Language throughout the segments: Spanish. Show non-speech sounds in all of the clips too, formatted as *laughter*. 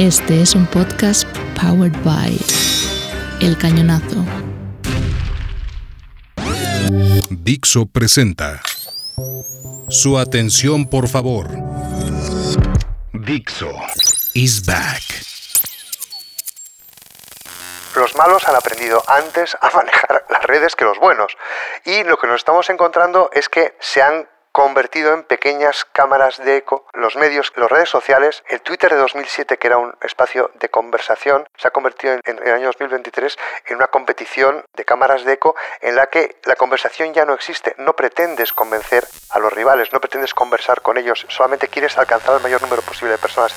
Este es un podcast powered by El Cañonazo. Dixo presenta. Su atención, por favor. Dixo is back. Los malos han aprendido antes a *laughs* manejar las redes que los buenos. Y lo que nos estamos encontrando es que se han convertido en pequeñas cámaras de eco. Los medios, las redes sociales, el Twitter de 2007, que era un espacio de conversación, se ha convertido en, en, el año 2023 en una competición de cámaras de eco en la que la conversación ya no existe. No pretendes convencer a los rivales, no pretendes conversar con ellos, solamente quieres alcanzar el mayor número posible de personas.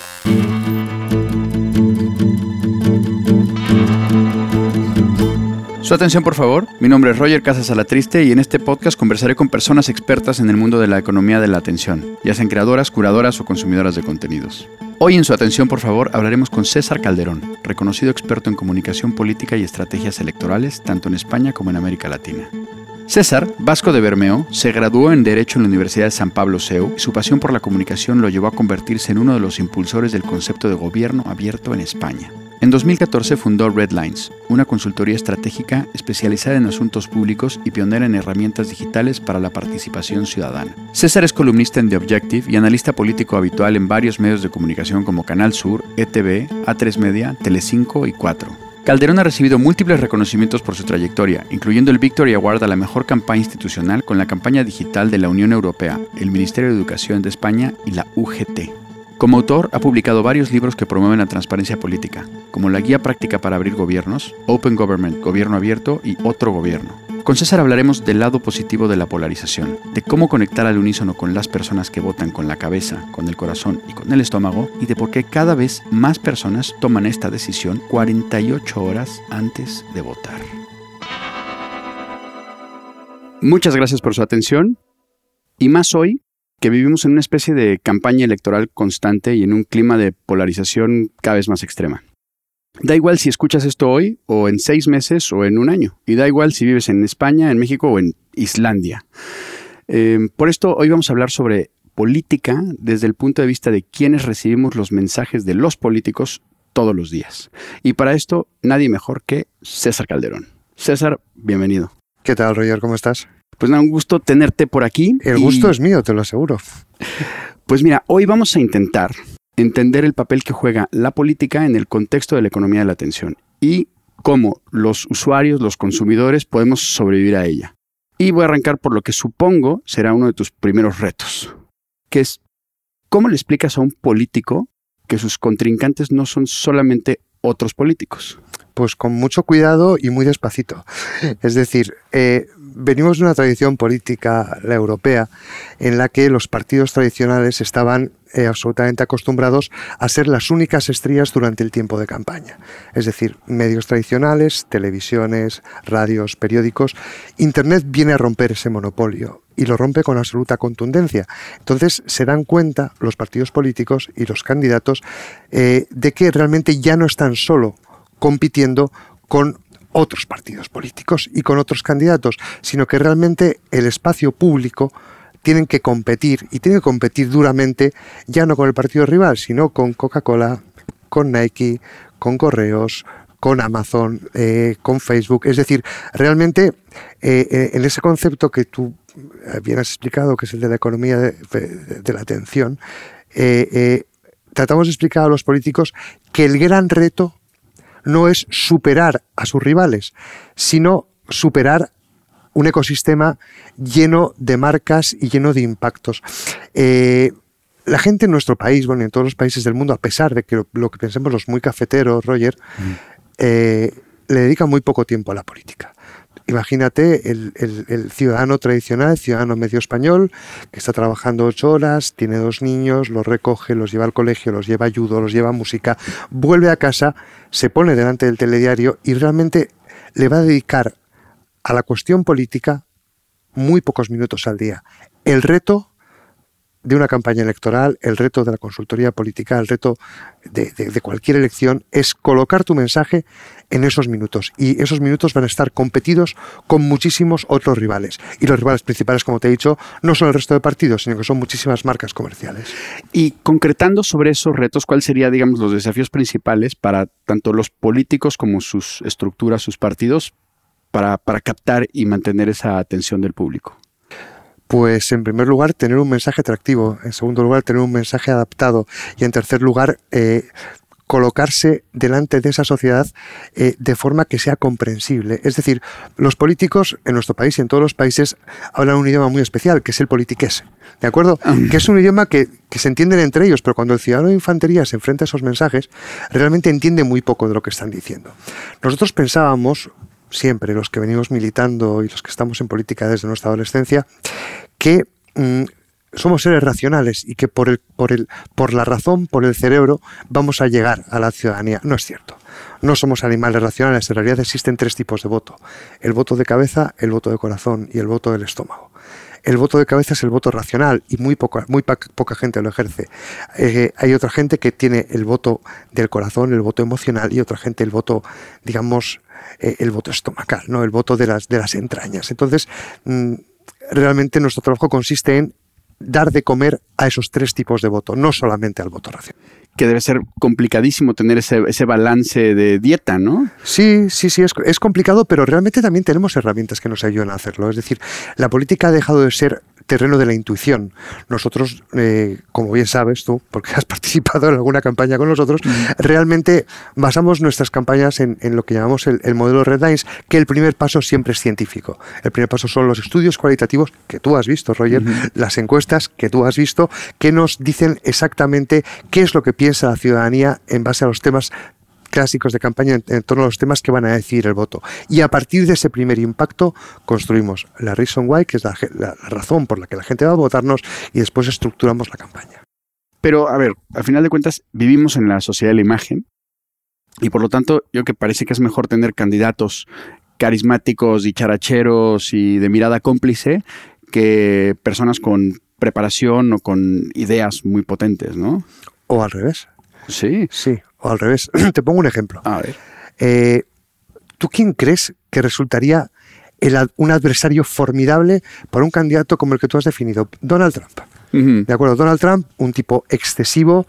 Su atención, por favor. Mi nombre es Roger Casas Alatriste y en este podcast conversaré con personas expertas en el mundo de la economía de la atención, ya sean creadoras, curadoras o consumidoras de contenidos. Hoy en su atención, por favor, hablaremos con César Calderón, reconocido experto en comunicación política y estrategias electorales, tanto en España como en América Latina. César, vasco de Bermeo, se graduó en Derecho en la Universidad de San Pablo CEU y su pasión por la comunicación lo llevó a convertirse en uno de los impulsores del concepto de gobierno abierto en España. En 2014 fundó Red Lines, una consultoría estratégica especializada en asuntos públicos y pionera en herramientas digitales para la participación ciudadana. César es columnista en The Objective y analista político habitual en varios medios de comunicación como Canal Sur, ETV, A3 Media, Telecinco y 4. Calderón ha recibido múltiples reconocimientos por su trayectoria, incluyendo el Victory Award a la mejor campaña institucional con la campaña digital de la Unión Europea, el Ministerio de Educación de España y la UGT. Como autor, ha publicado varios libros que promueven la transparencia política, como la Guía Práctica para Abrir Gobiernos, Open Government, Gobierno Abierto y Otro Gobierno. Con César hablaremos del lado positivo de la polarización, de cómo conectar al unísono con las personas que votan con la cabeza, con el corazón y con el estómago, y de por qué cada vez más personas toman esta decisión 48 horas antes de votar. Muchas gracias por su atención, y más hoy que vivimos en una especie de campaña electoral constante y en un clima de polarización cada vez más extrema. Da igual si escuchas esto hoy o en seis meses o en un año. Y da igual si vives en España, en México o en Islandia. Eh, por esto hoy vamos a hablar sobre política desde el punto de vista de quienes recibimos los mensajes de los políticos todos los días. Y para esto nadie mejor que César Calderón. César, bienvenido. ¿Qué tal, Roger? ¿Cómo estás? Pues nada, un gusto tenerte por aquí. El gusto es mío, te lo aseguro. *laughs* Pues mira, hoy vamos a intentar entender el papel que juega la política en el contexto de la economía de la atención y cómo los usuarios, los consumidores, podemos sobrevivir a ella. Y voy a arrancar por lo que supongo será uno de tus primeros retos, que es cómo le explicas a un político que sus contrincantes no son solamente otros políticos. Pues con mucho cuidado y muy despacito. Es decir, eh, venimos de una tradición política, la europea, en la que los partidos tradicionales estaban eh, absolutamente acostumbrados a ser las únicas estrellas durante el tiempo de campaña. Es decir, medios tradicionales, televisiones, radios, periódicos. Internet viene a romper ese monopolio y lo rompe con absoluta contundencia. Entonces se dan cuenta los partidos políticos y los candidatos eh, de que realmente ya no están solo compitiendo con otros partidos políticos y con otros candidatos, sino que realmente el espacio público tienen que competir y tienen que competir duramente ya no con el partido rival, sino con Coca-Cola, con Nike, con Correos, con Amazon, eh, con Facebook. Es decir, realmente eh, eh, en ese concepto que tú bien has explicado, que es el de la economía de, la atención, tratamos de explicar a los políticos que el gran reto no es superar a sus rivales, sino superar un ecosistema lleno de marcas y lleno de impactos. La gente en nuestro país, bueno, en todos los países del mundo, a pesar de que lo, que pensemos los muy cafeteros, Roger, mm. Eh, le dedica muy poco tiempo a la política. Imagínate el, ciudadano tradicional, el ciudadano medio español, que está trabajando ocho horas, tiene dos niños, los recoge, los lleva al colegio, los lleva a los lleva a música, vuelve a casa, se pone delante del telediario y realmente le va a dedicar a la cuestión política muy pocos minutos al día. El reto de una campaña electoral, el reto de la consultoría política, el reto de, cualquier elección es colocar tu mensaje en esos minutos. Y esos minutos van a estar competidos con muchísimos otros rivales. Y los rivales principales, como te he dicho, no son el resto de partidos, sino que son muchísimas marcas comerciales. Y concretando sobre esos retos, ¿cuáles serían, digamos, los desafíos principales para tanto los políticos como sus estructuras, sus partidos, para captar y mantener esa atención del público? Pues en primer lugar, tener un mensaje atractivo. En segundo lugar, tener un mensaje adaptado. Y en tercer lugar, eh, colocarse delante de esa sociedad eh, de forma que sea comprensible. Es decir, los políticos en nuestro país y en todos los países hablan un idioma muy especial, que es el politiqués. ¿De acuerdo? Que es un idioma que, que se entienden entre ellos, pero cuando el ciudadano de infantería se enfrenta a esos mensajes, realmente entiende muy poco de lo que están diciendo. Nosotros pensábamos, siempre, los que venimos militando y los que estamos en política desde nuestra adolescencia, que mm, somos seres racionales y que por, el, por, el, por la razón, por el cerebro, vamos a llegar a la ciudadanía. No es cierto. No somos animales racionales. En realidad existen tres tipos de voto. El voto de cabeza, el voto de corazón y el voto del estómago. El voto de cabeza es el voto racional y muy poca, muy poca gente lo ejerce. Eh, hay otra gente que tiene el voto del corazón, el voto emocional y otra gente el voto, digamos, eh, el voto estomacal, ¿no? el voto de las, de las entrañas. Entonces, mm, realmente nuestro trabajo consiste en dar de comer a esos tres tipos de voto, no solamente al voto racional. Que debe ser complicadísimo tener ese, ese balance de dieta, ¿no? Sí, sí, sí, es, es, complicado, pero realmente también tenemos herramientas que nos ayudan a hacerlo. Es decir, la política ha dejado de ser terreno de la intuición. Nosotros, eh, como bien sabes tú, porque has *laughs* participado en alguna campaña con nosotros, realmente basamos nuestras campañas en, lo que llamamos el, modelo Red Lines, que el primer paso siempre es científico. El primer paso son los estudios cualitativos que tú has visto, Roger, las encuestas que tú has visto, que nos dicen exactamente qué es lo que piensa la ciudadanía en base a los temas clásicos de campaña en, torno a los temas que van a decidir el voto. Y a partir de ese primer impacto construimos la reason why, que es la, razón por la que la gente va a votarnos, y después estructuramos la campaña. Pero, a ver, al final de cuentas, vivimos en la sociedad de la imagen y por lo tanto, yo que parece que es mejor tener candidatos carismáticos y characheros y de mirada cómplice que personas con preparación o con ideas muy potentes, ¿no? O al revés. Sí. Sí, o al revés. *clears throat* Te pongo un ejemplo. A ver. Eh, ¿Tú quién crees que resultaría un adversario formidable para un candidato como el que tú has definido? Donald Trump. ¿De acuerdo? Donald Trump, un tipo excesivo,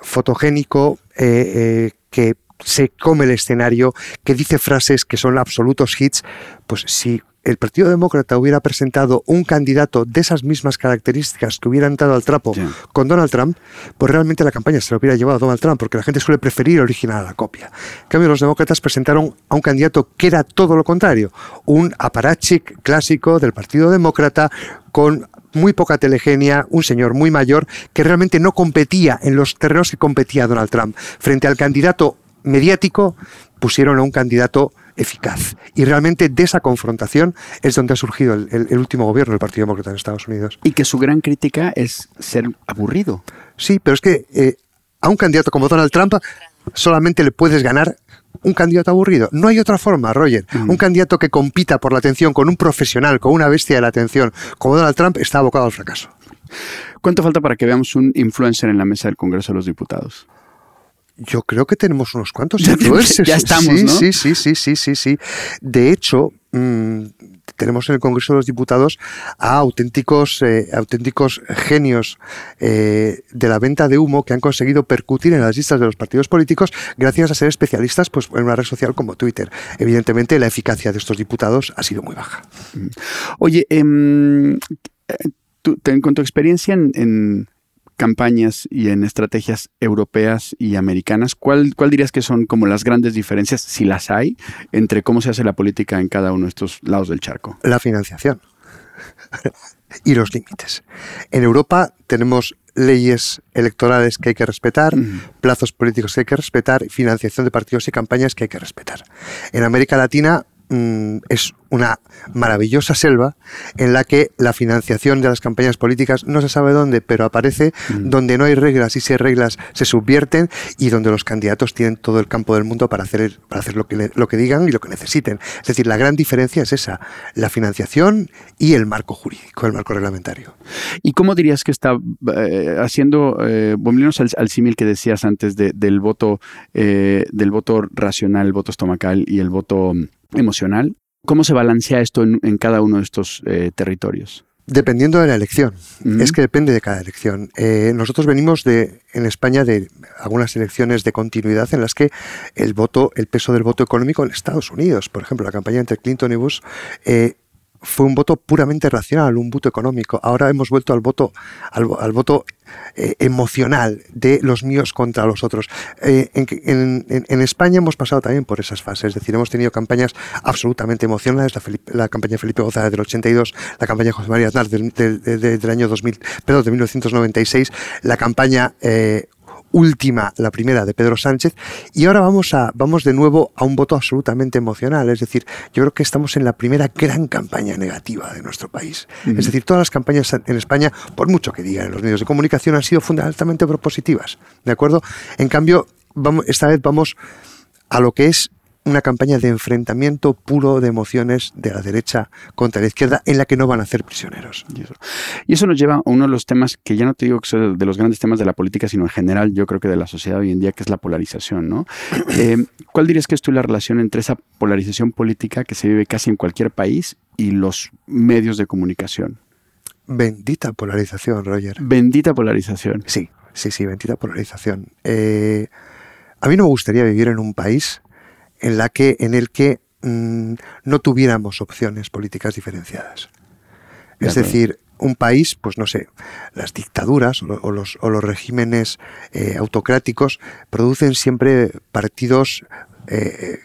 fotogénico, eh, eh, que se come el escenario, que dice frases que son absolutos hits, pues si el Partido Demócrata hubiera presentado un candidato de esas mismas características que hubiera entrado al trapo con Donald Trump, pues realmente la campaña se lo hubiera llevado a Donald Trump, porque la gente suele preferir original a la copia. En cambio, los demócratas presentaron a un candidato que era todo lo contrario, un aparachic clásico del Partido Demócrata con muy poca telegenia, un señor muy mayor que realmente no competía en los terrenos que competía Donald Trump. Frente al candidato mediático, pusieron a un candidato eficaz. Y realmente de esa confrontación es donde ha surgido el, último gobierno del Partido Demócrata en Estados Unidos. Y que su gran crítica es ser aburrido. Sí, pero es que eh, a un candidato como Donald Trump solamente le puedes ganar un candidato aburrido. No hay otra forma, Roger. Mm. Un candidato que compita por la atención con un profesional, con una bestia de la atención, como Donald Trump, está abocado al fracaso. ¿Cuánto falta para que veamos un influencer en la mesa del Congreso de los Diputados? Yo creo que tenemos unos cuantos *laughs* ya estamos, sí, Sí, sí, sí, sí, sí, sí. De hecho, mm, tenemos en el Congreso de los Diputados a auténticos, eh, auténticos genios eh, de la venta de humo que han conseguido percutir en las listas de los partidos políticos gracias a ser especialistas pues, en una red social como Twitter. Evidentemente, la eficacia de estos diputados ha sido muy baja. Mm. Oye, em, eh, tú, con tu experiencia en campañas y en estrategias europeas y americanas, ¿cuál, ¿cuál dirías que son como las grandes diferencias, si las hay, entre cómo se hace la política en cada uno de estos lados del charco? La financiación *laughs* y los límites. En Europa tenemos leyes electorales que hay que respetar, plazos políticos que hay que respetar, financiación de partidos y campañas que hay que respetar. En América Latina mm, es una maravillosa selva en la que la financiación de las campañas políticas no se sabe dónde, pero aparece Mm. donde no hay reglas y si hay reglas se subvierten y donde los candidatos tienen todo el campo del mundo para hacer, para hacer lo, que lo que digan y lo que necesiten. Es decir, la gran diferencia es esa, la financiación y el marco jurídico, el marco reglamentario. ¿Y cómo dirías que está eh, haciendo, eh, volviéndonos al, al símil que decías antes de- del voto, eh, del voto racional, el voto estomacal y el voto emocional? ¿Cómo se balancea esto en, en cada uno de estos eh, territorios? Dependiendo de la elección. Es que depende de cada elección. Eh, nosotros venimos de, en España de algunas elecciones de continuidad en las que el voto, el peso del voto económico en Estados Unidos, por ejemplo, la campaña entre Clinton y Bush, eh, fue un voto puramente racional, un voto económico. Ahora hemos vuelto al voto, al, al voto eh, emocional de los míos contra los otros. Eh, en, España hemos pasado también por esas fases, es decir, hemos tenido campañas absolutamente emocionales, la, Felipe- la campaña Felipe González del 82, la campaña José María Aznar del, del- del- del año 2000, perdón, de 1996, la campaña eh, última, la primera de Pedro Sánchez, y ahora vamos a vamos de nuevo a un voto absolutamente emocional, es decir, yo creo que estamos en la primera gran campaña negativa de nuestro país. Es decir, todas las campañas en España, por mucho que digan en los medios de comunicación, han sido fundamentalmente propositivas, ¿de acuerdo? En cambio, vamos, esta vez vamos a lo que es una campaña de enfrentamiento puro de emociones de la derecha contra la izquierda en la que no van a hacer prisioneros. Y eso, y eso nos lleva a uno de los temas que ya no te digo que son de los grandes temas de la política, sino en general, yo creo que de la sociedad hoy en día, que es la polarización, ¿no? *clears throat* Eh, ¿Cuál dirías que es tú la relación entre esa polarización política que se vive casi en cualquier país y los medios de comunicación? Bendita polarización, Roger. Bendita polarización. Sí, sí, sí, bendita polarización. Eh, a mí no me gustaría vivir en un país en, la que, en el que mm, no tuviéramos opciones políticas diferenciadas. De Es acuerdo. decir, un país, pues no sé, las dictaduras o, lo- o los, o los regímenes eh, autocráticos producen siempre partidos eh,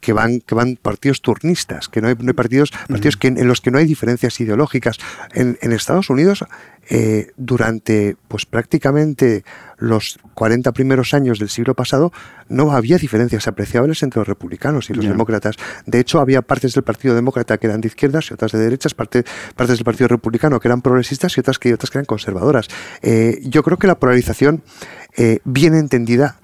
que van, que van partidos turnistas, que no hay, no hay partidos, partidos que, en los que no hay diferencias ideológicas. En, en Estados Unidos, eh, durante pues prácticamente los 40 primeros años del siglo pasado, no había diferencias apreciables entre los republicanos y los demócratas. De hecho, había partes del Partido Demócrata que eran de izquierdas y otras de derechas, parte- partes del Partido Republicano que eran progresistas y otras que, otras que eran conservadoras. Eh, yo creo que la polarización, eh, bien entendida,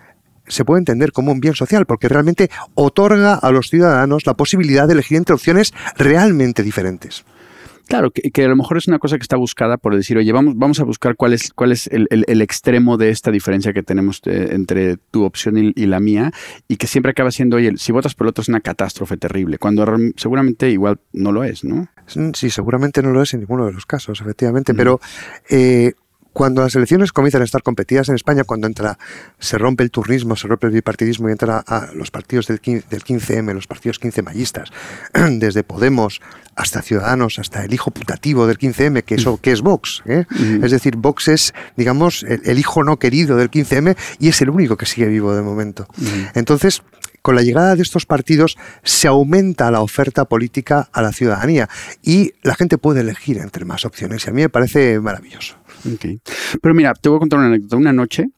se puede entender como un bien social, porque realmente otorga a los ciudadanos la posibilidad de elegir entre opciones realmente diferentes. Claro, que, que a lo mejor es una cosa que está buscada por decir, oye, vamos, vamos a buscar cuál es, cuál es el, el- el extremo de esta diferencia que tenemos eh, entre tu opción y, y la mía, y que siempre acaba siendo, oye, si votas por el otro es una catástrofe terrible, cuando seguramente igual no lo es, ¿no? Sí, seguramente no lo es en ninguno de los casos, efectivamente, pero eh, cuando las elecciones comienzan a estar competidas en España, cuando entra, se rompe el turnismo, se rompe el bipartidismo y entran a, a los partidos del, 15 del 15M, los partidos 15 mayistas, *clears throat* desde Podemos hasta Ciudadanos, hasta el hijo putativo del 15M, que, eso, que es Vox. ¿eh? Es decir, Vox es, digamos, el, el hijo no querido del 15M y es el único que sigue vivo de momento. Entonces, con la llegada de estos partidos se aumenta la oferta política a la ciudadanía y la gente puede elegir entre más opciones y a mí me parece maravilloso. Ok. Pero mira, te voy a contar una anécdota. Una noche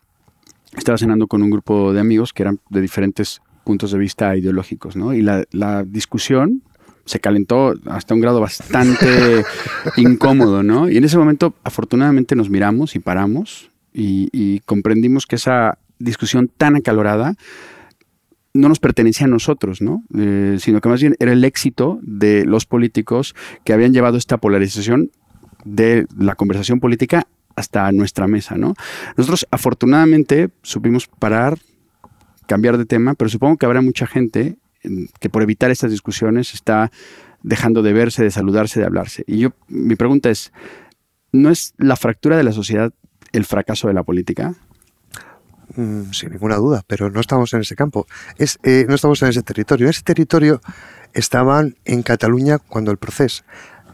estaba cenando con un grupo de amigos que eran de diferentes puntos de vista ideológicos, ¿no? Y la, la discusión se calentó hasta un grado bastante *laughs* incómodo, ¿no? Y en ese momento, afortunadamente, nos miramos y paramos y, y comprendimos que esa discusión tan acalorada no nos pertenecía a nosotros, ¿no? Eh, sino que más bien era el éxito de los políticos que habían llevado esta polarización de la conversación política hasta nuestra mesa, ¿no? Nosotros afortunadamente supimos parar, cambiar de tema, pero supongo que habrá mucha gente que por evitar estas discusiones está dejando de verse, de saludarse, de hablarse. Y yo, mi pregunta es, ¿no es la fractura de la sociedad el fracaso de la política? Mm, sin ninguna duda, pero no estamos en ese campo. Es, eh, no estamos en ese territorio. En ese territorio estaban en Cataluña cuando el proceso,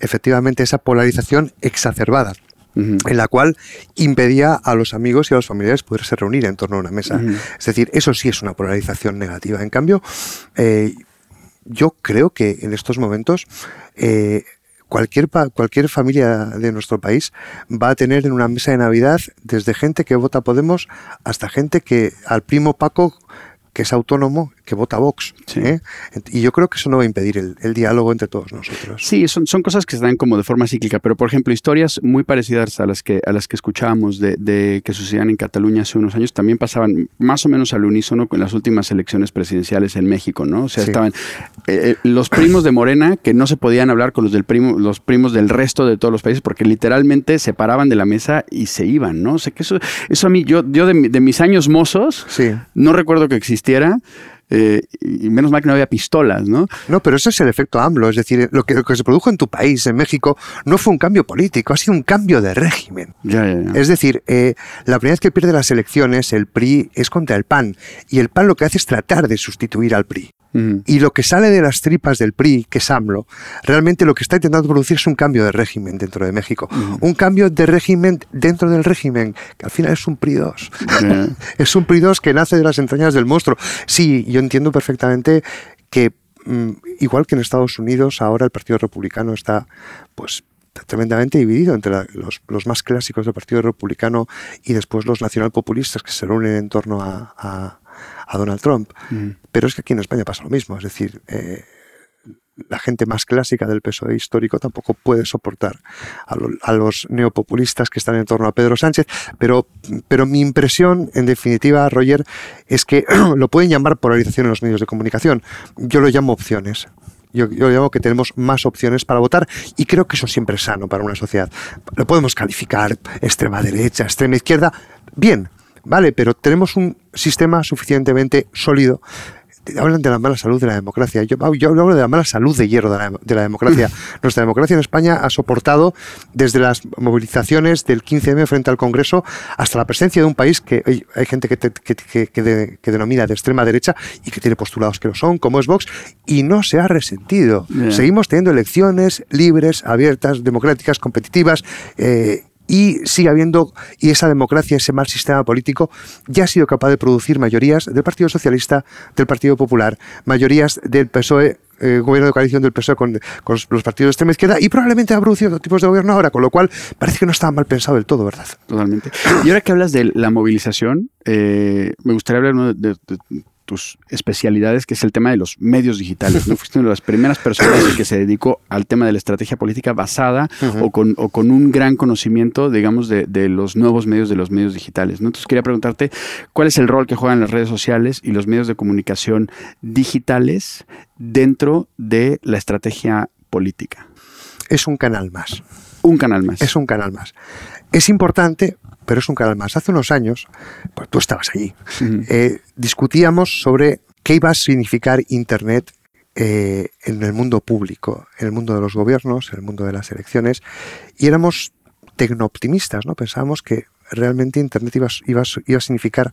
efectivamente, esa polarización exacerbada, en la cual impedía a los amigos y a los familiares poderse reunir en torno a una mesa. Es decir, eso sí es una polarización negativa. En cambio, eh, yo creo que en estos momentos eh, cualquier, cualquier familia de nuestro país va a tener en una mesa de Navidad desde gente que vota Podemos hasta gente que al primo Paco que es autónomo, que vota Vox. Sí. ¿eh? Y yo creo que eso no va a impedir el, el diálogo entre todos nosotros. Sí, son, son cosas que se dan como de forma cíclica, pero por ejemplo, historias muy parecidas a las que, a las que escuchábamos de, de que sucedían en Cataluña hace unos años también pasaban más o menos al unísono con las últimas elecciones presidenciales en México, ¿no? O sea, Sí. estaban eh, eh, los primos de Morena que no se podían hablar con los del primo, los primos del resto de todos los países porque literalmente se paraban de la mesa y se iban, ¿no? O sea, que eso, eso a mí, yo, yo de, de mis años mozos, Sí. no recuerdo que existiera. Eh, y menos mal que no había pistolas, ¿no? No, pero ese es el efecto AMLO. Es decir, lo que, lo que se produjo en tu país, en México, no fue un cambio político, ha sido un cambio de régimen. Ya, ya, ya. Es decir, eh, la primera vez que pierde las elecciones, el PRI es contra el PAN. Y el PAN lo que hace es tratar de sustituir al PRI. Y lo que sale de las tripas del PRI, que es AMLO, realmente lo que está intentando producir es un cambio de régimen dentro de México. Un cambio de régimen dentro del régimen, que al final es un PRI 2. Ya. es un PRI 2 que nace de las entrañas del monstruo. Sí, yo entiendo perfectamente que, mm, igual que en Estados Unidos, ahora el Partido Republicano está, pues, tremendamente dividido entre la- los, los más clásicos del Partido Republicano y después los nacionalpopulistas que se reúnen en torno a, a- a Donald Trump. Mm. Pero es que aquí en España pasa lo mismo, es decir, eh, la gente más clásica del PSOE histórico tampoco puede soportar a, lo- a los neopopulistas que están en torno a Pedro Sánchez, pero, pero mi impresión, en definitiva, Roger, es que *clears throat* lo pueden llamar polarización en los medios de comunicación. Yo lo llamo opciones. Yo, yo llamo que tenemos más opciones para votar y creo que eso siempre es sano para una sociedad. Lo podemos calificar extrema derecha, extrema izquierda, bien, vale, pero tenemos un sistema suficientemente sólido hablan de la mala salud de la democracia. Yo, yo hablo de la mala salud de hierro de la, de la democracia. *laughs* Nuestra democracia en España ha soportado desde las movilizaciones del 15M frente al Congreso hasta la presencia de un país que hay, hay gente que, te- que, que- que de- que denomina de extrema derecha y que tiene postulados que lo son, como es Vox, y no se ha resentido. Seguimos teniendo elecciones libres, abiertas, democráticas, competitivas. eh, y sigue habiendo, y esa democracia, ese mal sistema político, ya ha sido capaz de producir mayorías del Partido Socialista, del Partido Popular, mayorías del PSOE, eh, gobierno de coalición del PSOE con, los partidos de extrema izquierda, y probablemente ha producido otros tipos de gobierno ahora, con lo cual parece que no estaba mal pensado del todo, ¿verdad? Totalmente. Y ahora que hablas de la movilización, eh, me gustaría hablar de, de- de tus especialidades, que es el tema de los medios digitales. ¿no? *laughs* Fuiste una de las primeras personas que se dedicó al tema de la estrategia política basada o, con, o con un gran conocimiento, digamos, de, de los nuevos medios de los medios digitales. ¿no? Entonces quería preguntarte, ¿cuál es el rol que juegan las redes sociales y los medios de comunicación digitales dentro de la estrategia política? Es un canal más. Un canal más. Es un canal más. Es importante, pero es un canal más. Hace unos años, pues tú estabas allí, eh, discutíamos sobre qué iba a significar Internet eh, en el mundo público, en el mundo de los gobiernos, en el mundo de las elecciones, y éramos tecnooptimistas, ¿no? Pensábamos que realmente Internet iba, iba, iba a significar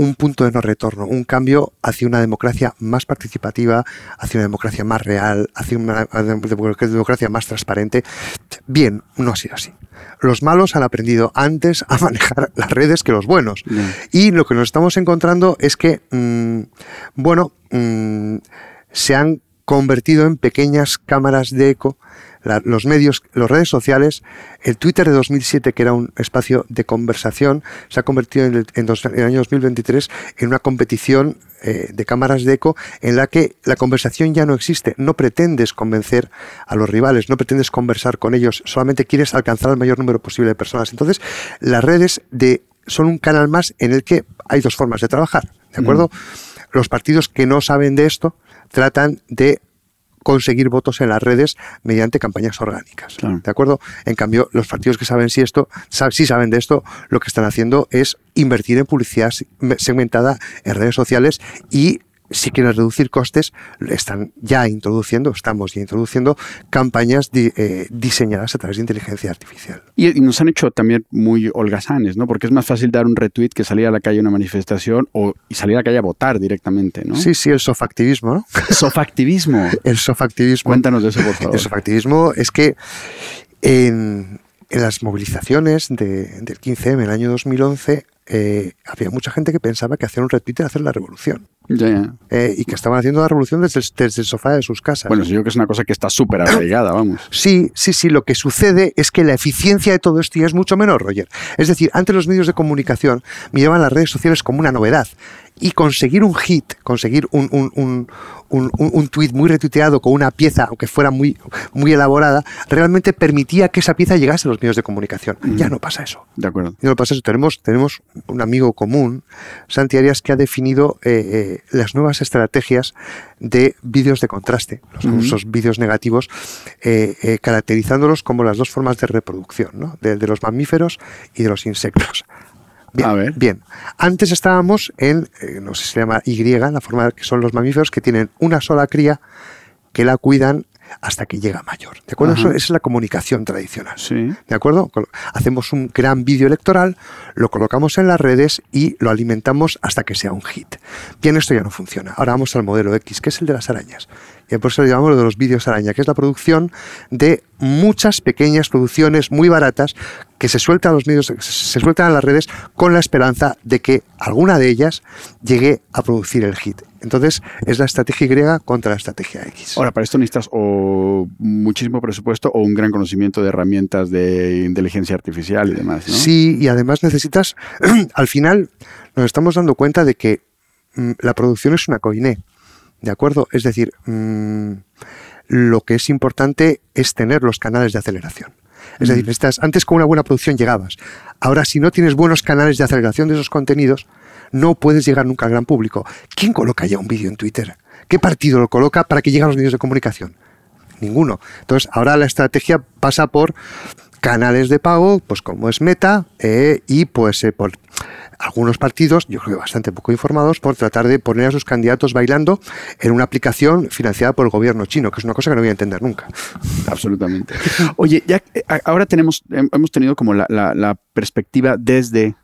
un punto de no retorno, un cambio hacia una democracia más participativa, hacia una democracia más real, hacia una democracia más transparente. Bien, no ha sido así. Los malos han aprendido antes a *laughs* manejar las redes que los buenos. Y lo que nos estamos encontrando es que, mm, bueno, mm, se han convertido en pequeñas cámaras de eco. La- los medios, las redes sociales, el Twitter de 2007, que era un espacio de conversación, se ha convertido en el, en dos- en el año 2023 en una competición eh, de cámaras de eco en la que la conversación ya no existe. No pretendes convencer a los rivales, no pretendes conversar con ellos, solamente quieres alcanzar al mayor número posible de personas. Entonces, las redes de, son un canal más en el que hay dos formas de trabajar. ¿De acuerdo? Los partidos que no saben de esto tratan de conseguir votos en las redes mediante campañas orgánicas. Claro. ¿De acuerdo? En cambio, los partidos que saben si esto, si saben de esto, lo que están haciendo es invertir en publicidad se- segmentada en redes sociales y si quieren reducir costes, están ya introduciendo, estamos ya introduciendo campañas di- eh, diseñadas a través de inteligencia artificial. Y, y nos han hecho también muy holgazanes, ¿no? Porque es más fácil dar un retweet que salir a la calle a una manifestación o y salir a la calle a votar directamente, ¿no? Sí, sí, el sofactivismo, ¿no? *laughs* Sofactivismo. El sofactivismo. Cuéntanos de eso, por favor. El sofactivismo es que en, en las movilizaciones de- del 15M en el año 2011 eh, había mucha gente que pensaba que hacer un retweet era hacer la revolución Eh, y que estaban haciendo la revolución desde el, desde el sofá de sus casas. Bueno, yo creo que es una cosa que está súper arraigada, vamos. Sí, sí, sí. Lo que sucede es que la eficiencia de todo esto ya es mucho menor, Roger. Es decir, antes los medios de comunicación miraban las redes sociales como una novedad y conseguir un hit, conseguir un, un, un, un, un tweet muy retuiteado con una pieza, aunque fuera muy, muy elaborada, realmente permitía que esa pieza llegase a los medios de comunicación. Ya no pasa eso. De acuerdo. Ya no pasa eso. Tenemos, tenemos un amigo común, Santi Arias, que ha definido eh, eh, las nuevas estrategias de vídeos de contraste, los famosos vídeos negativos, eh, eh, caracterizándolos como las dos formas de reproducción, ¿no? de, de los mamíferos y de los insectos. Bien, A ver. bien. Antes estábamos en, eh, no sé si se llama Y, la forma que son los mamíferos que tienen una sola cría que la cuidan hasta que llega mayor. ¿De acuerdo? Eso- esa es la comunicación tradicional. Sí. ¿De acuerdo? Hacemos un gran vídeo electoral, lo colocamos en las redes y lo alimentamos hasta que sea un hit. Bien, esto ya no funciona. Ahora vamos al modelo X, que es el de las arañas. Y por eso lo llamamos lo de los vídeos araña, que es la producción de muchas pequeñas producciones muy baratas que se sueltan a los medios, se sueltan a las redes con la esperanza de que alguna de ellas llegue a producir el hit. Entonces, es la estrategia Y contra la estrategia X. Ahora, para esto necesitas o muchísimo presupuesto o un gran conocimiento de herramientas de inteligencia artificial y demás, ¿no? Sí, y además necesitas, *clears throat* al final nos estamos dando cuenta de que mm, la producción es una coiné, ¿de acuerdo? Es decir, mm, lo que es importante es tener los canales de aceleración. Es decir, necesitas, antes con una buena producción llegabas. Ahora, si no tienes buenos canales de aceleración de esos contenidos, no puedes llegar nunca al gran público. ¿Quién coloca ya un vídeo en Twitter? ¿Qué partido lo coloca para que lleguen a los medios de comunicación? Ninguno. Entonces, ahora la estrategia pasa por canales de pago, pues como es Meta, eh, y pues eh, por algunos partidos, yo creo que bastante poco informados, por tratar de poner a sus candidatos bailando en una aplicación financiada por el gobierno chino, que es una cosa que no voy a entender nunca. Absolutamente. *laughs* Oye, ya eh, ahora tenemos, hem- hemos tenido como la, la- la perspectiva desde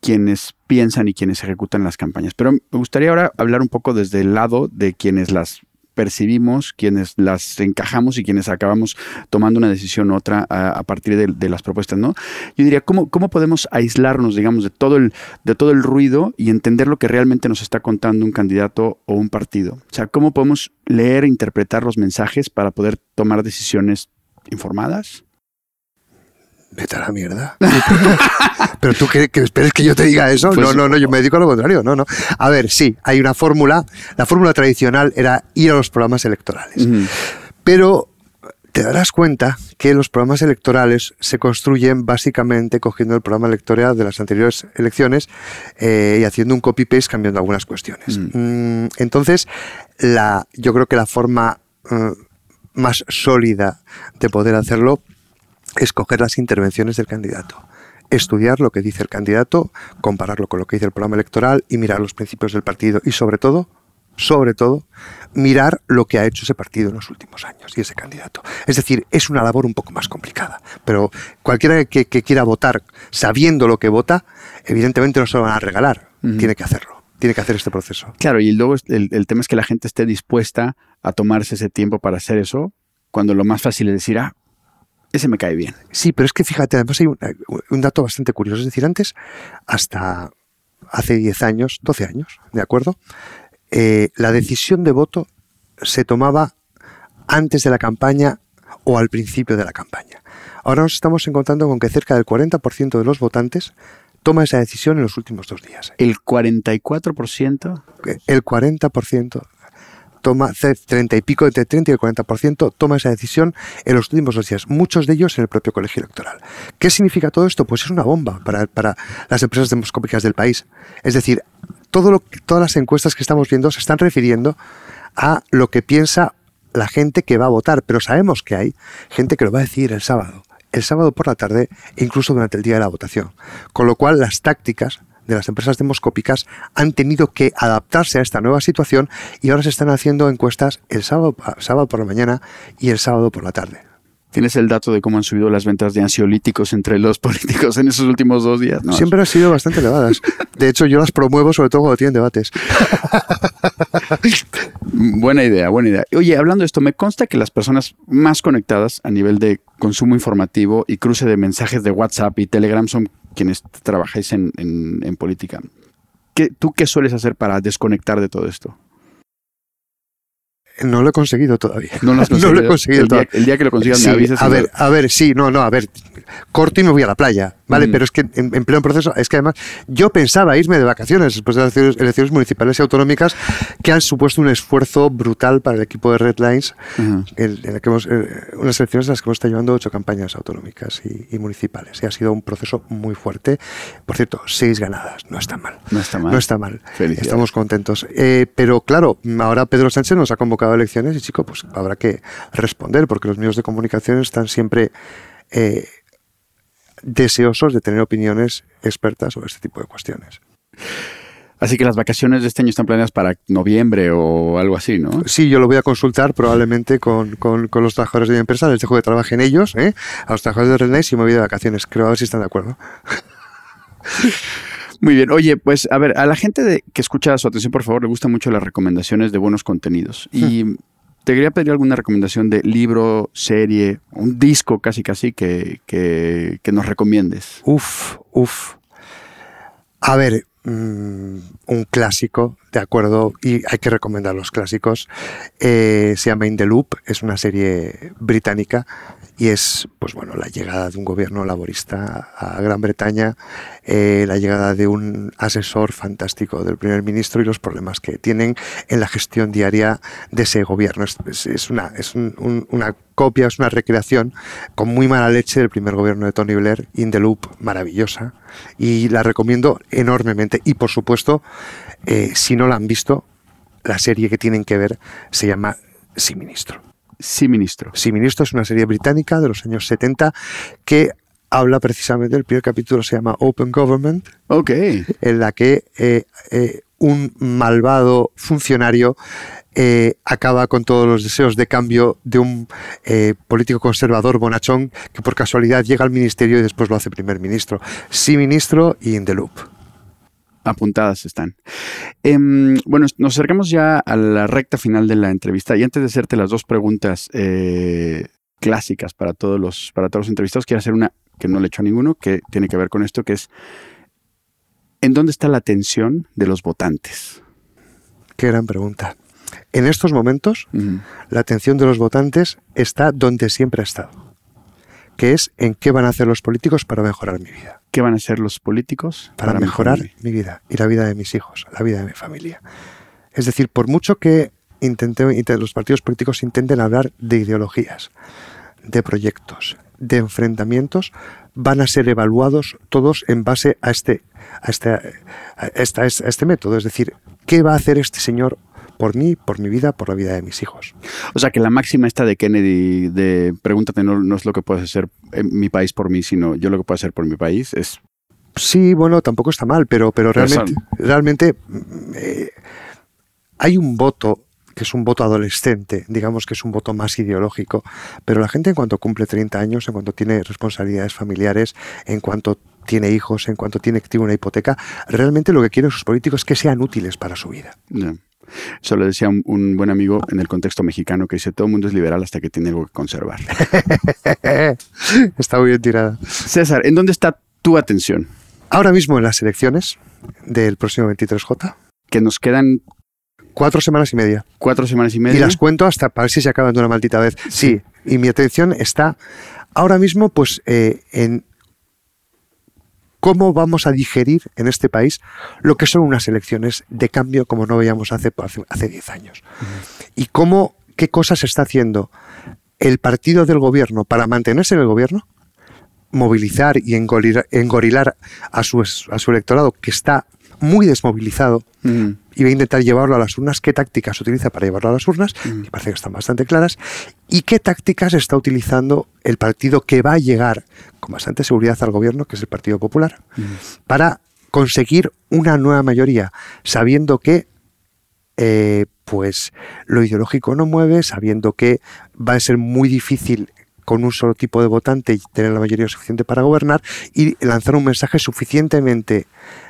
quienes piensan y quienes ejecutan las campañas, pero me gustaría ahora hablar un poco desde el lado de quienes las percibimos, quienes las encajamos y quienes acabamos tomando una decisión u otra a, partir de, de las propuestas, ¿no? Yo diría, ¿cómo, ¿cómo podemos aislarnos, digamos, de todo, el, de todo el ruido y entender lo que realmente nos está contando un candidato o un partido? O sea, ¿cómo podemos leer e interpretar los mensajes para poder tomar decisiones informadas? Vete a la mierda. *laughs* Pero tú que, que esperes que yo te diga eso. Pues- no, no, no, yo me dedico a lo contrario. No, no. A ver, sí, hay una fórmula. La fórmula tradicional era ir a los programas electorales. Pero te darás cuenta que los programas electorales se construyen básicamente cogiendo el programa electoral de las anteriores elecciones eh, y haciendo un copy-paste cambiando algunas cuestiones. Mm, entonces, la, yo creo que la forma eh, más sólida de poder hacerlo es coger las intervenciones del candidato. Estudiar lo que dice el candidato, compararlo con lo que dice el programa electoral y mirar los principios del partido y sobre todo, sobre todo, mirar lo que ha hecho ese partido en los últimos años y ese candidato. Es decir, es una labor un poco más complicada, pero cualquiera que, que quiera votar sabiendo lo que vota, evidentemente no se lo van a regalar, tiene que hacerlo, tiene que hacer este proceso. Claro, y luego el, el tema es que la gente esté dispuesta a tomarse ese tiempo para hacer eso, cuando lo más fácil es decir, ah, ese me cae bien. Sí, pero es que fíjate, además hay un, un dato bastante curioso. Es decir, antes, hasta hace 10 años, 12 años, ¿de acuerdo? Eh, la decisión de voto se tomaba antes de la campaña o al principio de la campaña. Ahora nos estamos encontrando con que cerca del 40% de los votantes toma esa decisión en los últimos dos días. El 44%, El 40% toma, ce- 30 y pico, entre 30 y el 40% toma esa decisión en los últimos dos días, muchos de ellos en el propio colegio electoral. ¿Qué significa todo esto? Pues es una bomba para, para las empresas demoscópicas del país. Es decir, todo lo, todas las encuestas que estamos viendo se están refiriendo a lo que piensa la gente que va a votar, pero sabemos que hay gente que lo va a decir el sábado, el sábado por la tarde e incluso durante el día de la votación. Con lo cual las tácticas de las empresas demoscópicas han tenido que adaptarse a esta nueva situación y ahora se están haciendo encuestas el sábado, sábado por la mañana y el sábado por la tarde. ¿Tienes el dato de cómo han subido las ventas de ansiolíticos entre los *laughs* políticos en esos últimos dos días? No, Siempre han sido bastante elevadas. De hecho, yo las promuevo sobre todo cuando tienen debates. *laughs* Buena idea, buena idea. Oye, hablando de esto, me consta que las personas más conectadas a nivel de consumo informativo y cruce de mensajes de WhatsApp y Telegram son quienes trabajáis en, en- en política. ¿Qué, ¿Tú qué sueles hacer para desconectar de todo esto? No lo he conseguido todavía. No lo has *laughs* No lo he conseguido el, día, todavía. el día que lo consigas Sí, me avisas. a ver, a ver, sí, no, no, a ver, corto y me voy a la playa, ¿vale? Mm. Pero es que en, en pleno proceso, es que además yo pensaba irme de vacaciones después de las elecciones, municipales y autonómicas que han supuesto un esfuerzo brutal para el equipo de Red Lines, en que hemos, eh, unas elecciones en las que hemos estado llevando ocho campañas autonómicas y, y municipales. Y ha sido un proceso muy fuerte. Por cierto, seis ganadas, no está mal. No está mal. No está mal. Estamos contentos. Eh, pero claro, ahora Pedro Sánchez nos ha convocado a elecciones y chico, pues habrá que responder porque los medios de comunicación están siempre eh, deseosos de tener opiniones expertas sobre este tipo de cuestiones. Así que las vacaciones de este año están planeadas para noviembre o algo así, ¿no? Sí, yo lo voy a consultar probablemente con, con- con los trabajadores de mi empresa, les dejo que trabajen ellos, ¿eh? a los trabajadores de Nice y me voy de vacaciones. Creo a ver si están de acuerdo. *laughs* Muy bien. Oye, pues a ver, a la gente de- que escucha su atención, por favor, le gustan mucho las recomendaciones de buenos contenidos. Y te quería pedir alguna recomendación de libro, serie, un disco casi casi que, que, que nos recomiendes. Uf, uf. A ver, mm, un clásico, de acuerdo, y hay que recomendar los clásicos. Eh, se llama In the Loop, es una serie británica y es, pues bueno, la llegada de un gobierno laborista a Gran Bretaña, eh, la llegada de un asesor fantástico del primer ministro y los problemas que tienen en la gestión diaria de ese gobierno. Es, una, es un- copia, es una recreación con muy mala leche del primer gobierno de Tony Blair, In the Loop, maravillosa, y la recomiendo enormemente. Y por supuesto, eh, si no la han visto, la serie que tienen que ver se llama Sí Ministro. Sí, ministro. Sí Ministro es una serie británica de los años 70 que habla precisamente, el primer capítulo se llama Open Government, Ok. en la que eh, eh, un malvado funcionario eh, acaba con todos los deseos de cambio de un eh, político conservador bonachón que por casualidad llega al ministerio y después lo hace primer ministro. Sí ministro y in the loop. Apuntadas están. Em, bueno, nos acercamos ya a la recta final de la entrevista y antes de hacerte las dos preguntas eh, clásicas para todos los para todos los entrevistados, quiero hacer una que no le he hecho a ninguno, que tiene que ver con esto, que es ¿en dónde está la atención de los votantes? Qué gran pregunta. En estos momentos, la atención de los votantes está donde siempre ha estado, que es en qué van a hacer los políticos para mejorar mi vida. ¿Qué van a hacer los políticos para, mejorar mi- mi vida y la vida de mis hijos, la vida de mi familia. Es decir, por mucho que intente, los partidos políticos intenten hablar de ideologías, de proyectos, de enfrentamientos, van a ser evaluados todos en base a este, a este, a esta- a este método. Es decir, ¿qué va a hacer este señor por mí, por mi vida, por la vida de mis hijos? O sea, que la máxima esta de Kennedy de pregúntate no, no es lo que puedes hacer en mi país por mí, sino yo lo que puedo hacer por mi país es Sí, bueno, tampoco está mal, pero, pero realmente, realmente mm, eh, hay un voto que es un voto adolescente, digamos que es un voto más ideológico, pero la gente en cuanto cumple 30 años, en cuanto tiene responsabilidades familiares, en cuanto tiene hijos, en cuanto tiene activa una hipoteca, realmente lo que quieren sus políticos es que sean útiles para su vida. Eso lo decía un, un buen amigo en el contexto mexicano que dice todo el mundo es liberal hasta que tiene algo que conservar. *laughs* Está muy bien tirada. César, ¿en dónde está tu atención? Ahora mismo en las elecciones del próximo 23J, Que nos quedan cuatro semanas y media. cuatro semanas y media. Y las cuento hasta para ver si se acaban de una maldita vez. Sí, y mi atención está ahora mismo pues eh, en cómo vamos a digerir en este país lo que son unas elecciones de cambio como no veíamos hace hace, hace 10 años. Y cómo, qué cosas está haciendo el partido del gobierno para mantenerse en el gobierno, movilizar y engorilar, engorilar a, su, a su electorado que está muy desmovilizado Mm. y voy a intentar llevarlo a las urnas, qué tácticas utiliza para llevarlo a las urnas, que parece que están bastante claras, y qué tácticas está utilizando el partido que va a llegar con bastante seguridad al gobierno, que es el Partido Popular, para conseguir una nueva mayoría, sabiendo que eh, pues lo ideológico no mueve, sabiendo que va a ser muy difícil con un solo tipo de votante y tener la mayoría suficiente para gobernar y lanzar un mensaje suficientemente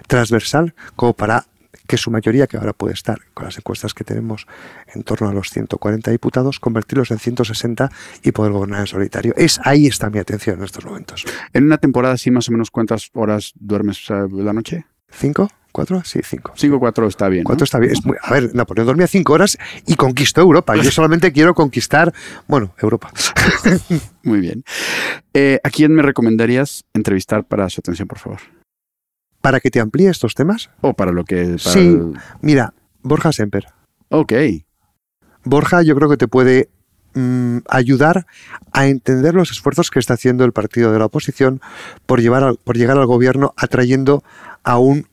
transversal como para que su mayoría, que ahora puede estar con las encuestas que tenemos en torno a los 140 diputados, convertirlos en 160 y poder gobernar en solitario. Es ahí está mi atención en estos momentos. En una temporada así más o menos cuántas horas duermes eh, la noche? ¿Cinco? ¿Cuatro? Sí, cinco. 5-4 está bien. ¿no? ¿Cuánto está bien? Es muy- a ver, Napoleón dormía cinco horas y conquistó Europa. Yo solamente quiero conquistar, bueno, Europa. *laughs* Muy bien. Eh, ¿A quién me recomendarías entrevistar para su atención, por favor? Para que te amplíe estos temas, O para lo que... para Sí. el- mira, Borja Semper. Ok. Borja yo creo que te puede mm, ayudar a entender los esfuerzos que está haciendo el partido de la oposición por, llevar al- por llegar al gobierno atrayendo a un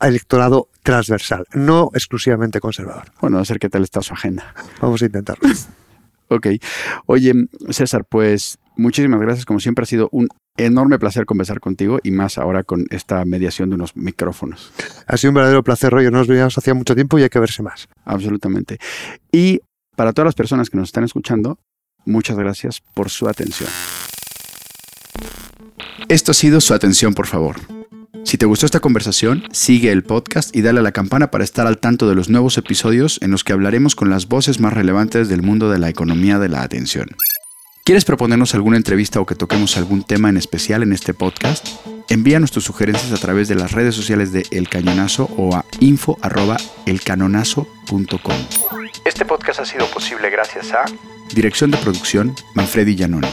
electorado transversal, no exclusivamente conservador. Bueno, a ver qué tal está su agenda. Vamos a intentarlo. *laughs* Ok. Oye, César, pues muchísimas gracias. Como siempre ha sido un enorme placer conversar contigo y más ahora con esta mediación de unos micrófonos. Ha sido un verdadero placer, Roger. No nos veíamos hacía mucho tiempo y hay que verse más. Absolutamente. Y para todas las personas que nos están escuchando, muchas gracias por su atención. Esto ha sido su atención, por favor. Si te gustó esta conversación, sigue el podcast y dale a la campana para estar al tanto de los nuevos episodios en los que hablaremos con las voces más relevantes del mundo de la economía de la atención. ¿Quieres proponernos alguna entrevista o que toquemos algún tema en especial en este podcast? Envíanos tus sugerencias a través de las redes sociales de El Cañonazo o a info@elcanonazo.com. Este podcast ha sido posible gracias a Dirección de producción Manfredi Giannone.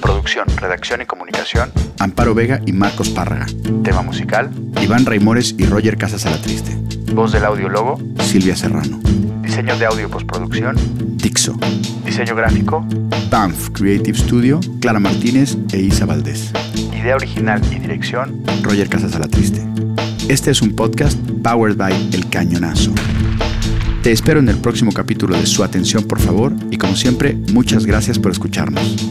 Producción, redacción y comunicación Amparo Vega y Marcos Párraga. Tema musical Iván Raimores y Roger Casas Alatriste. Voz del audiólogo Silvia Serrano. Diseño de audio y postproducción Dixo. Diseño gráfico Banff Creative Studio Clara Martínez e Isa Valdés. Idea original y dirección Roger Casas Alatriste. Este es un podcast powered by El Cañonazo. Te espero en el próximo capítulo de Su Atención, por favor, y como siempre, muchas gracias por escucharnos.